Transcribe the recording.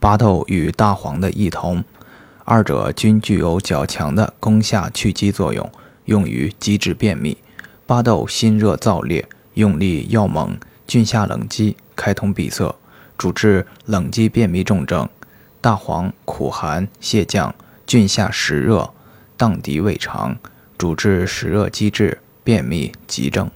巴豆与大黄的异同，二者均具有较强的攻下去积作用，用于积滞便秘。巴豆辛热燥烈，用力药猛，峻下冷积，开通闭塞，主治冷积便秘重症。大黄苦寒泻降，峻下实热，荡涤胃肠，主治实热积滞便秘急症。